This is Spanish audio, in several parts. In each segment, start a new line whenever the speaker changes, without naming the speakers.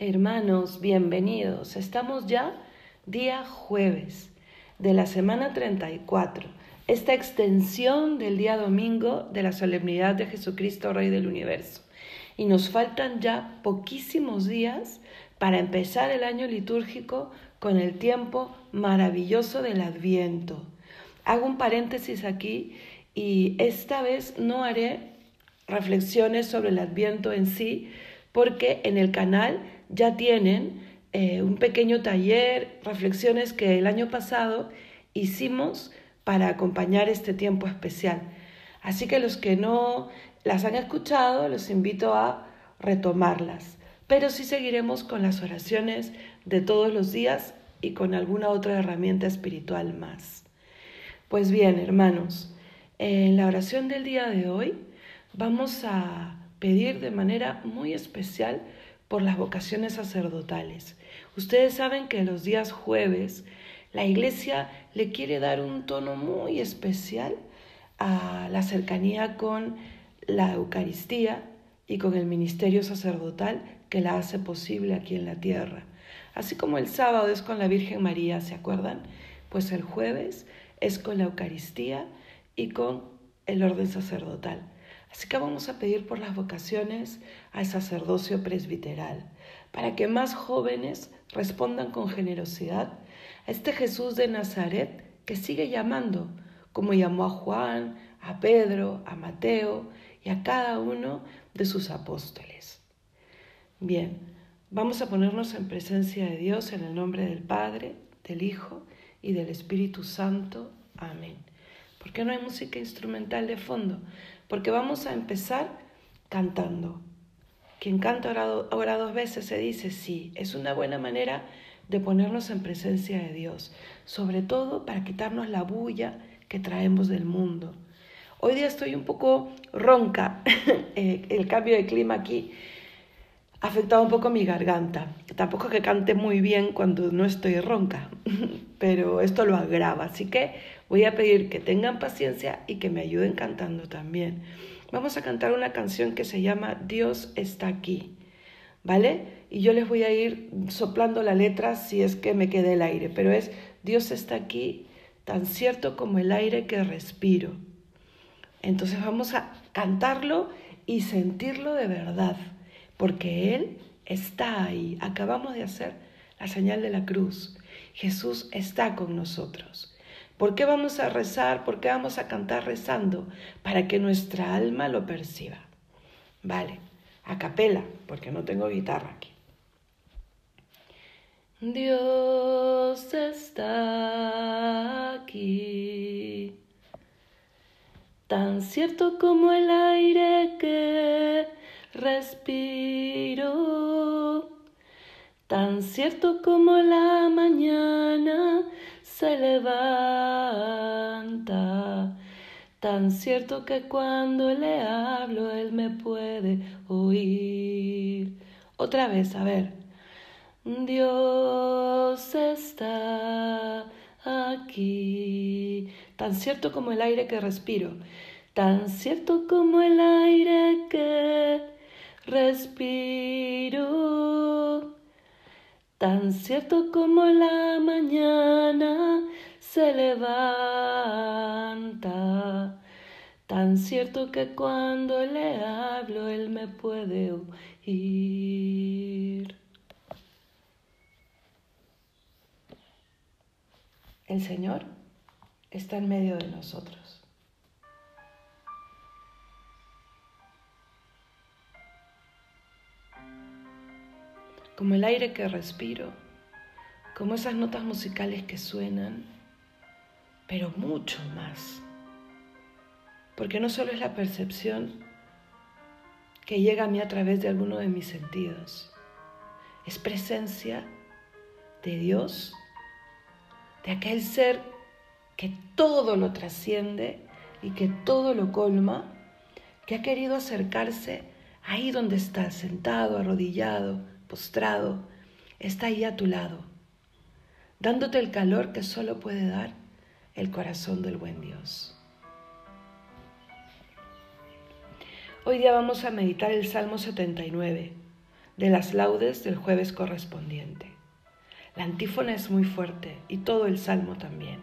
Hermanos, bienvenidos. Estamos ya día jueves de la semana 34, esta extensión del día domingo de la solemnidad de Jesucristo, Rey del Universo. Y nos faltan ya poquísimos días para empezar el año litúrgico con el tiempo maravilloso del Adviento. Hago un paréntesis aquí y esta vez no haré reflexiones sobre el Adviento en sí, porque en el canal ya tienen eh, un pequeño taller, reflexiones que el año pasado hicimos para acompañar este tiempo especial. Así que los que no las han escuchado, los invito a retomarlas. Pero sí seguiremos con las oraciones de todos los días y con alguna otra herramienta espiritual más. Pues bien, hermanos, en la oración del día de hoy vamos a pedir de manera muy especial por las vocaciones sacerdotales. Ustedes saben que los días jueves la iglesia le quiere dar un tono muy especial a la cercanía con la Eucaristía y con el ministerio sacerdotal que la hace posible aquí en la tierra. Así como el sábado es con la Virgen María, ¿se acuerdan? Pues el jueves es con la Eucaristía y con el orden sacerdotal. Así que vamos a pedir por las vocaciones al sacerdocio presbiteral, para que más jóvenes respondan con generosidad a este Jesús de Nazaret que sigue llamando, como llamó a Juan, a Pedro, a Mateo y a cada uno de sus apóstoles. Bien, vamos a ponernos en presencia de Dios en el nombre del Padre, del Hijo y del Espíritu Santo. Amén. ¿Por qué no hay música instrumental de fondo? Porque vamos a empezar cantando. Quien canta ahora dos veces se dice sí. Es una buena manera de ponernos en presencia de Dios, sobre todo para quitarnos la bulla que traemos del mundo. Hoy día estoy un poco ronca, eh, el cambio de clima aquí ha afectado un poco mi garganta. Tampoco que cante muy bien cuando no estoy ronca, pero esto lo agrava. Así que voy a pedir que tengan paciencia y que me ayuden cantando también. Vamos a cantar una canción que se llama Dios está aquí, ¿vale? Y yo les voy a ir soplando la letra si es que me quede el aire, pero es Dios está aquí tan cierto como el aire que respiro. Entonces vamos a cantarlo y sentirlo de verdad porque Él está ahí. Acabamos de hacer la señal de la cruz. Jesús está con nosotros. ¿Por qué vamos a rezar? ¿Por qué vamos a cantar rezando? Para que nuestra alma lo perciba. Vale, a capela, porque no tengo guitarra aquí. Dios está aquí, tan cierto como el aire que respiro, tan cierto como la mañana se levanta, tan cierto que cuando le hablo él me puede oír. Otra vez, a ver. Dios está aquí, tan cierto como el aire que respiro, tan cierto como el aire que respiro. Tan cierto como la mañana se levanta, tan cierto que cuando le hablo él me puede oír. El Señor está en medio de nosotros. Como el aire que respiro, como esas notas musicales que suenan, pero mucho más. Porque no solo es la percepción que llega a mí a través de alguno de mis sentidos, es presencia de Dios, de aquel ser que todo lo trasciende y que todo lo colma, que ha querido acercarse ahí donde está, sentado, arrodillado, postrado, está ahí a tu lado, dándote el calor que solo puede dar el corazón del buen Dios. Hoy día vamos a meditar el Salmo 79. de las laudes del jueves correspondiente. La antífona es muy fuerte y todo el salmo también.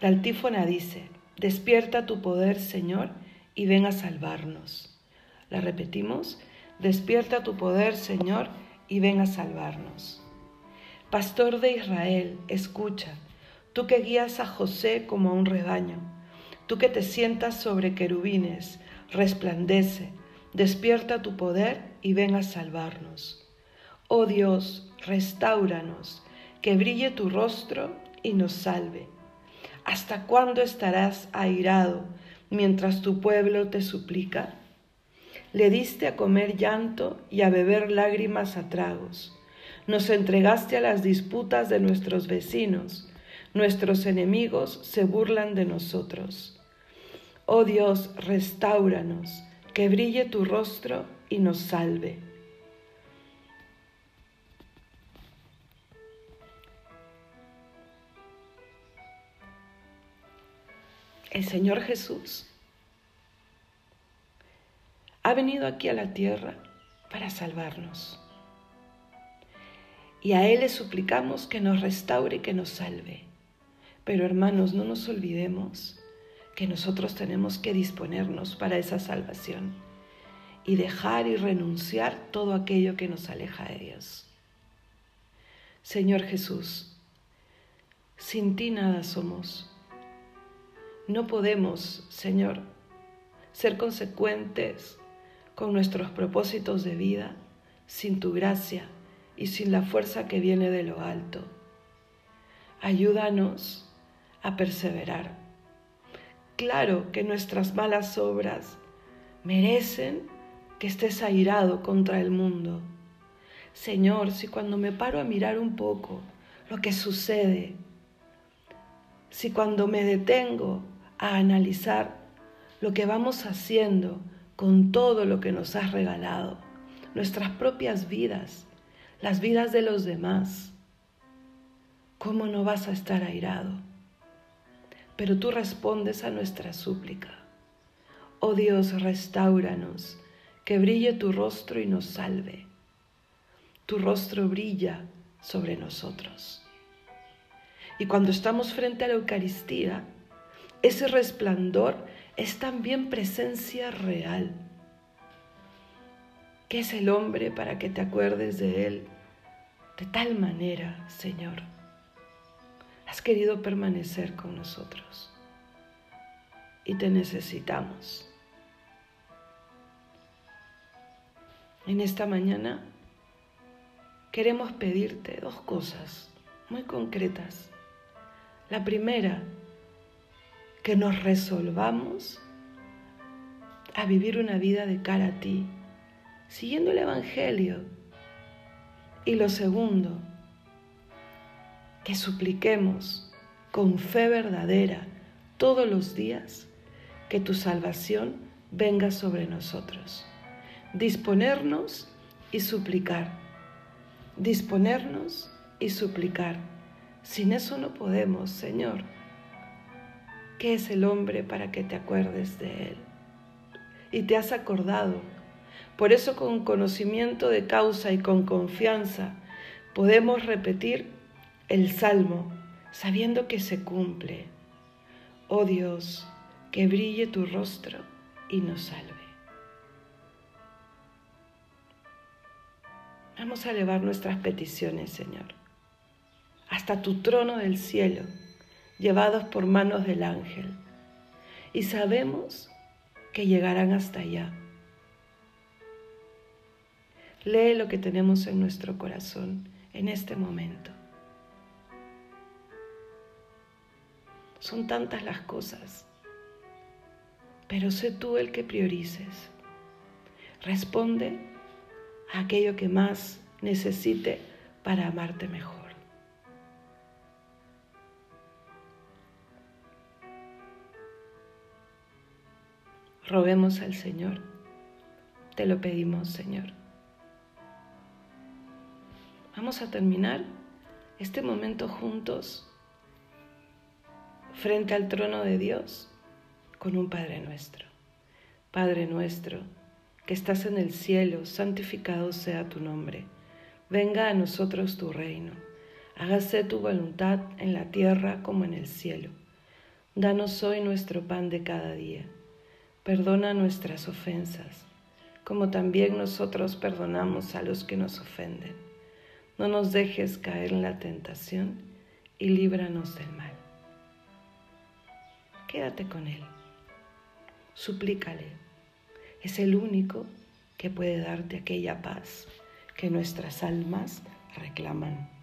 La antífona dice, despierta tu poder, Señor, y ven a salvarnos. La repetimos, despierta tu poder, Señor, y ven a salvarnos. Pastor de Israel, escucha, tú que guías a José como a un rebaño, tú que te sientas sobre querubines, resplandece, despierta tu poder y ven a salvarnos. Oh Dios, restauranos, que brille tu rostro y nos salve. ¿Hasta cuándo estarás airado mientras tu pueblo te suplica? Le diste a comer llanto y a beber lágrimas a tragos. Nos entregaste a las disputas de nuestros vecinos. Nuestros enemigos se burlan de nosotros. Oh Dios, restauranos, que brille tu rostro y nos salve. El Señor Jesús ha venido aquí a la tierra para salvarnos. Y a Él le suplicamos que nos restaure y que nos salve. Pero hermanos, no nos olvidemos que nosotros tenemos que disponernos para esa salvación y dejar y renunciar todo aquello que nos aleja de Dios. Señor Jesús, sin ti nada somos. No podemos, Señor, ser consecuentes con nuestros propósitos de vida sin tu gracia y sin la fuerza que viene de lo alto. Ayúdanos a perseverar Claro que nuestras malas obras merecen que estés airado contra el mundo. Señor, si cuando me paro a mirar un poco lo que sucede, si cuando me detengo a analizar lo que vamos haciendo con todo lo que nos has regalado, nuestras propias vidas, las vidas de los demás, ¿cómo no vas a estar airado? pero tú respondes a nuestra súplica. Oh Dios, restauranos, que brille tu rostro y nos salve. Tu rostro brilla sobre nosotros. Y cuando estamos frente a la Eucaristía, ese resplandor es también presencia real. ¿Qué es el hombre para que te acuerdes de él de tal manera, Señor? has querido permanecer con nosotros y te necesitamos. En esta mañana queremos pedirte dos cosas muy concretas. La primera, que nos resolvamos a vivir una vida de cara a ti, siguiendo el Evangelio. Y lo segundo, que supliquemos con fe verdadera todos los días que tu salvación venga sobre nosotros. Disponernos y suplicar. Disponernos y suplicar. Sin eso no podemos, Señor. ¿Qué es el hombre para que te acuerdes de él? Y te has acordado. Por eso con conocimiento de causa y con confianza podemos repetir el salmo sabiendo que se cumple. Oh Dios, que brille tu rostro y nos salve. Vamos a elevar nuestras peticiones, Señor, hasta tu trono del cielo, llevados por manos del ángel, y sabemos que llegarán hasta allá. Lee lo que tenemos en nuestro corazón en este momento. Son tantas las cosas, pero sé tú el que priorices. Responde a aquello que más necesite para amarte mejor. Roguemos al Señor. Te lo pedimos, Señor. Vamos a terminar este momento juntos frente al trono de Dios con un Padre nuestro. Padre nuestro, que estás en el cielo, santificado sea tu nombre. Venga a nosotros tu reino. Hágase tu voluntad en la tierra como en el cielo. Danos hoy nuestro pan de cada día. Perdona nuestras ofensas, como también nosotros perdonamos a los que nos ofenden. No nos dejes caer en la tentación y líbranos del mal. Quédate con Él. Suplícale es el único que puede darte aquella paz que nuestras almas reclaman.